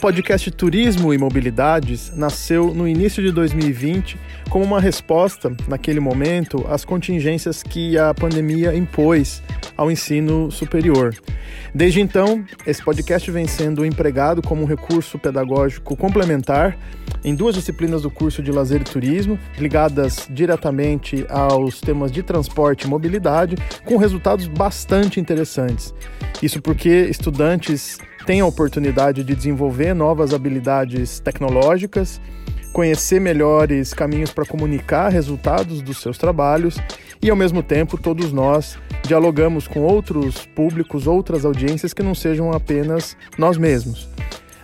podcast Turismo e Mobilidades nasceu no início de 2020 como uma resposta, naquele momento, às contingências que a pandemia impôs ao ensino superior. Desde então, esse podcast vem sendo empregado como um recurso pedagógico complementar em duas disciplinas do curso de Lazer e Turismo, ligadas diretamente aos temas de transporte e mobilidade, com resultados bastante interessantes. Isso porque estudantes têm a oportunidade de desenvolver novas habilidades tecnológicas, conhecer melhores caminhos para comunicar resultados dos seus trabalhos e, ao mesmo tempo, todos nós dialogamos com outros públicos, outras audiências que não sejam apenas nós mesmos.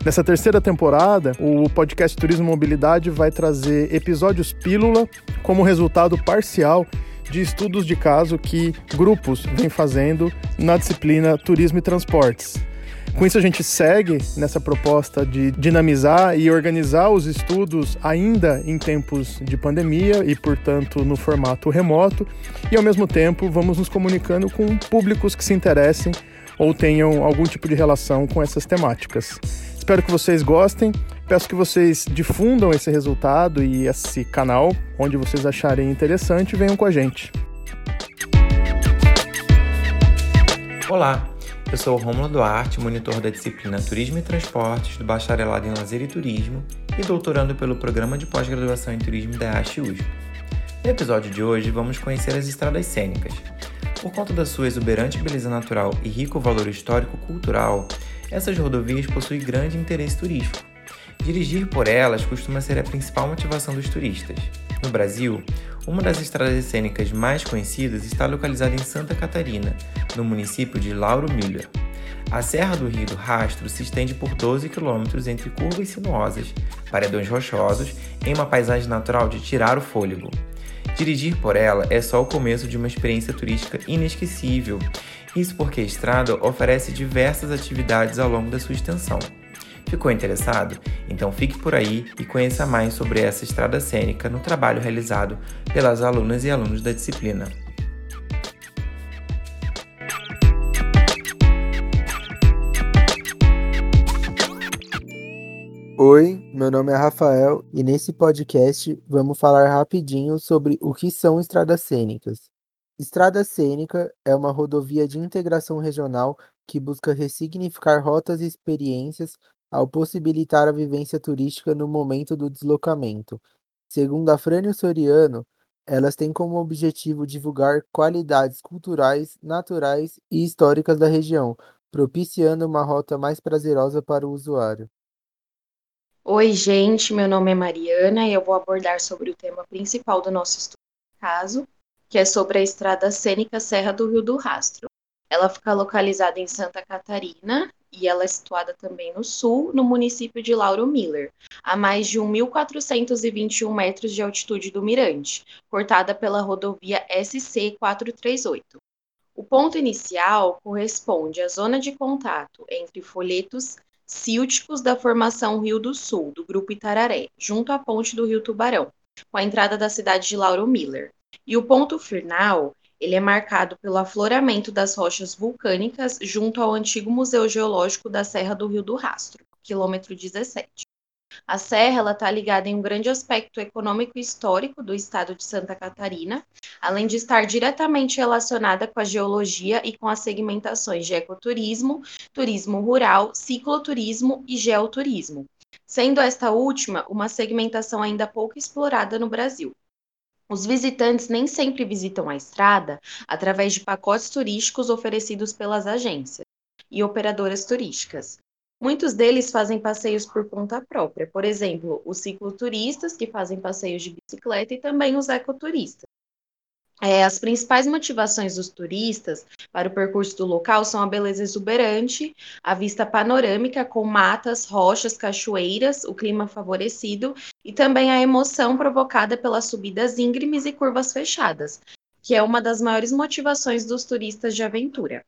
Nessa terceira temporada, o podcast Turismo Mobilidade vai trazer episódios pílula como resultado parcial de estudos de caso que grupos vêm fazendo na disciplina Turismo e Transportes. Com isso, a gente segue nessa proposta de dinamizar e organizar os estudos ainda em tempos de pandemia e, portanto, no formato remoto, e ao mesmo tempo vamos nos comunicando com públicos que se interessem ou tenham algum tipo de relação com essas temáticas. Espero que vocês gostem. Peço que vocês difundam esse resultado e esse canal onde vocês acharem interessante. Venham com a gente. Olá, eu sou Romulo Duarte, monitor da disciplina Turismo e Transportes do Bacharelado em Lazer e Turismo e doutorando pelo Programa de Pós-Graduação em Turismo da ASH USP. No episódio de hoje, vamos conhecer as estradas cênicas. Por conta da sua exuberante beleza natural e rico valor histórico-cultural, essas rodovias possuem grande interesse turístico. Dirigir por elas costuma ser a principal motivação dos turistas. No Brasil, uma das estradas cênicas mais conhecidas está localizada em Santa Catarina, no município de Lauro Miller. A Serra do Rio do Rastro se estende por 12 quilômetros entre curvas sinuosas, paredões rochosos, em uma paisagem natural de tirar o fôlego. Dirigir por ela é só o começo de uma experiência turística inesquecível isso porque a estrada oferece diversas atividades ao longo da sua extensão. Ficou interessado? Então fique por aí e conheça mais sobre essa estrada cênica no trabalho realizado pelas alunas e alunos da disciplina. Oi, meu nome é Rafael e nesse podcast vamos falar rapidinho sobre o que são estradas cênicas. Estrada Cênica é uma rodovia de integração regional que busca ressignificar rotas e experiências ao possibilitar a vivência turística no momento do deslocamento. Segundo Afrânio Soriano, elas têm como objetivo divulgar qualidades culturais, naturais e históricas da região, propiciando uma rota mais prazerosa para o usuário. Oi, gente, meu nome é Mariana e eu vou abordar sobre o tema principal do nosso estudo, caso, que é sobre a estrada cênica Serra do Rio do Rastro. Ela fica localizada em Santa Catarina e ela é situada também no sul, no município de Lauro Miller, a mais de 1.421 metros de altitude do Mirante, cortada pela rodovia SC 438. O ponto inicial corresponde à zona de contato entre folhetos sílticos da formação Rio do Sul, do Grupo Itararé, junto à ponte do Rio Tubarão, com a entrada da cidade de Lauro Miller. E o ponto final, ele é marcado pelo afloramento das rochas vulcânicas junto ao antigo Museu Geológico da Serra do Rio do Rastro, quilômetro 17. A serra está ligada em um grande aspecto econômico e histórico do estado de Santa Catarina, além de estar diretamente relacionada com a geologia e com as segmentações de ecoturismo, turismo rural, cicloturismo e geoturismo, sendo esta última uma segmentação ainda pouco explorada no Brasil. Os visitantes nem sempre visitam a estrada através de pacotes turísticos oferecidos pelas agências e operadoras turísticas. Muitos deles fazem passeios por conta própria, por exemplo, os cicloturistas, que fazem passeios de bicicleta, e também os ecoturistas. É, as principais motivações dos turistas para o percurso do local são a beleza exuberante, a vista panorâmica com matas, rochas, cachoeiras, o clima favorecido e também a emoção provocada pelas subidas íngremes e curvas fechadas, que é uma das maiores motivações dos turistas de aventura.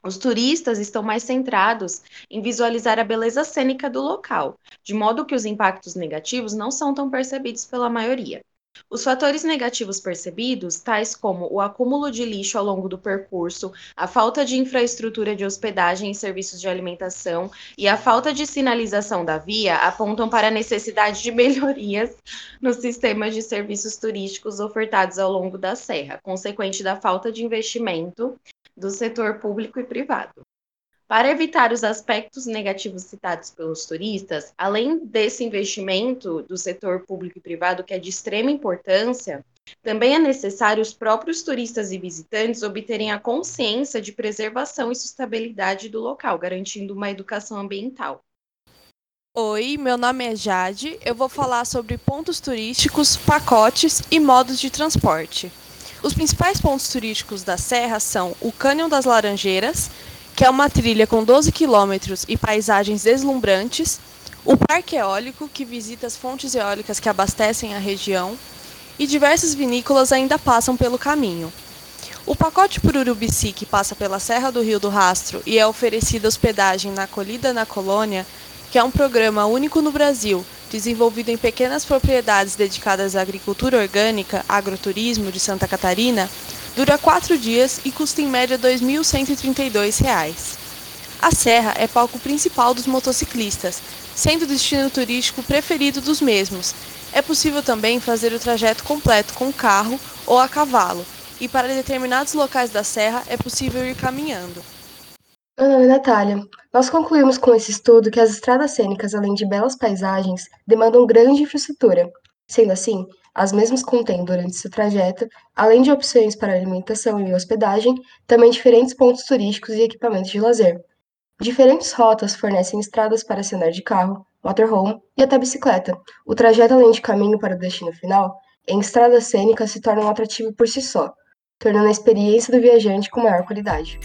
Os turistas estão mais centrados em visualizar a beleza cênica do local, de modo que os impactos negativos não são tão percebidos pela maioria. Os fatores negativos percebidos, tais como o acúmulo de lixo ao longo do percurso, a falta de infraestrutura de hospedagem e serviços de alimentação e a falta de sinalização da via, apontam para a necessidade de melhorias nos sistemas de serviços turísticos ofertados ao longo da serra, consequente da falta de investimento do setor público e privado. Para evitar os aspectos negativos citados pelos turistas, além desse investimento do setor público e privado, que é de extrema importância, também é necessário os próprios turistas e visitantes obterem a consciência de preservação e sustentabilidade do local, garantindo uma educação ambiental. Oi, meu nome é Jade. Eu vou falar sobre pontos turísticos, pacotes e modos de transporte. Os principais pontos turísticos da Serra são o Cânion das Laranjeiras, que é uma trilha com 12 quilômetros e paisagens deslumbrantes, o Parque Eólico, que visita as fontes eólicas que abastecem a região, e diversas vinícolas ainda passam pelo caminho. O pacote por Urubici, que passa pela Serra do Rio do Rastro e é oferecida hospedagem na Acolhida na Colônia, que é um programa único no Brasil, desenvolvido em pequenas propriedades dedicadas à agricultura orgânica, agroturismo de Santa Catarina, dura quatro dias e custa em média R$ 2.132. A serra é palco principal dos motociclistas, sendo o destino turístico preferido dos mesmos. É possível também fazer o trajeto completo com carro ou a cavalo, e para determinados locais da serra é possível ir caminhando. Meu nome é Natália. Nós concluímos com esse estudo que as estradas cênicas, além de belas paisagens, demandam grande infraestrutura. Sendo assim, as mesmas contêm durante seu trajeto, além de opções para alimentação e hospedagem, também diferentes pontos turísticos e equipamentos de lazer. Diferentes rotas fornecem estradas para se andar de carro, motorhome e até bicicleta. O trajeto além de caminho para o destino final, em estradas cênicas se torna um atrativo por si só, tornando a experiência do viajante com maior qualidade.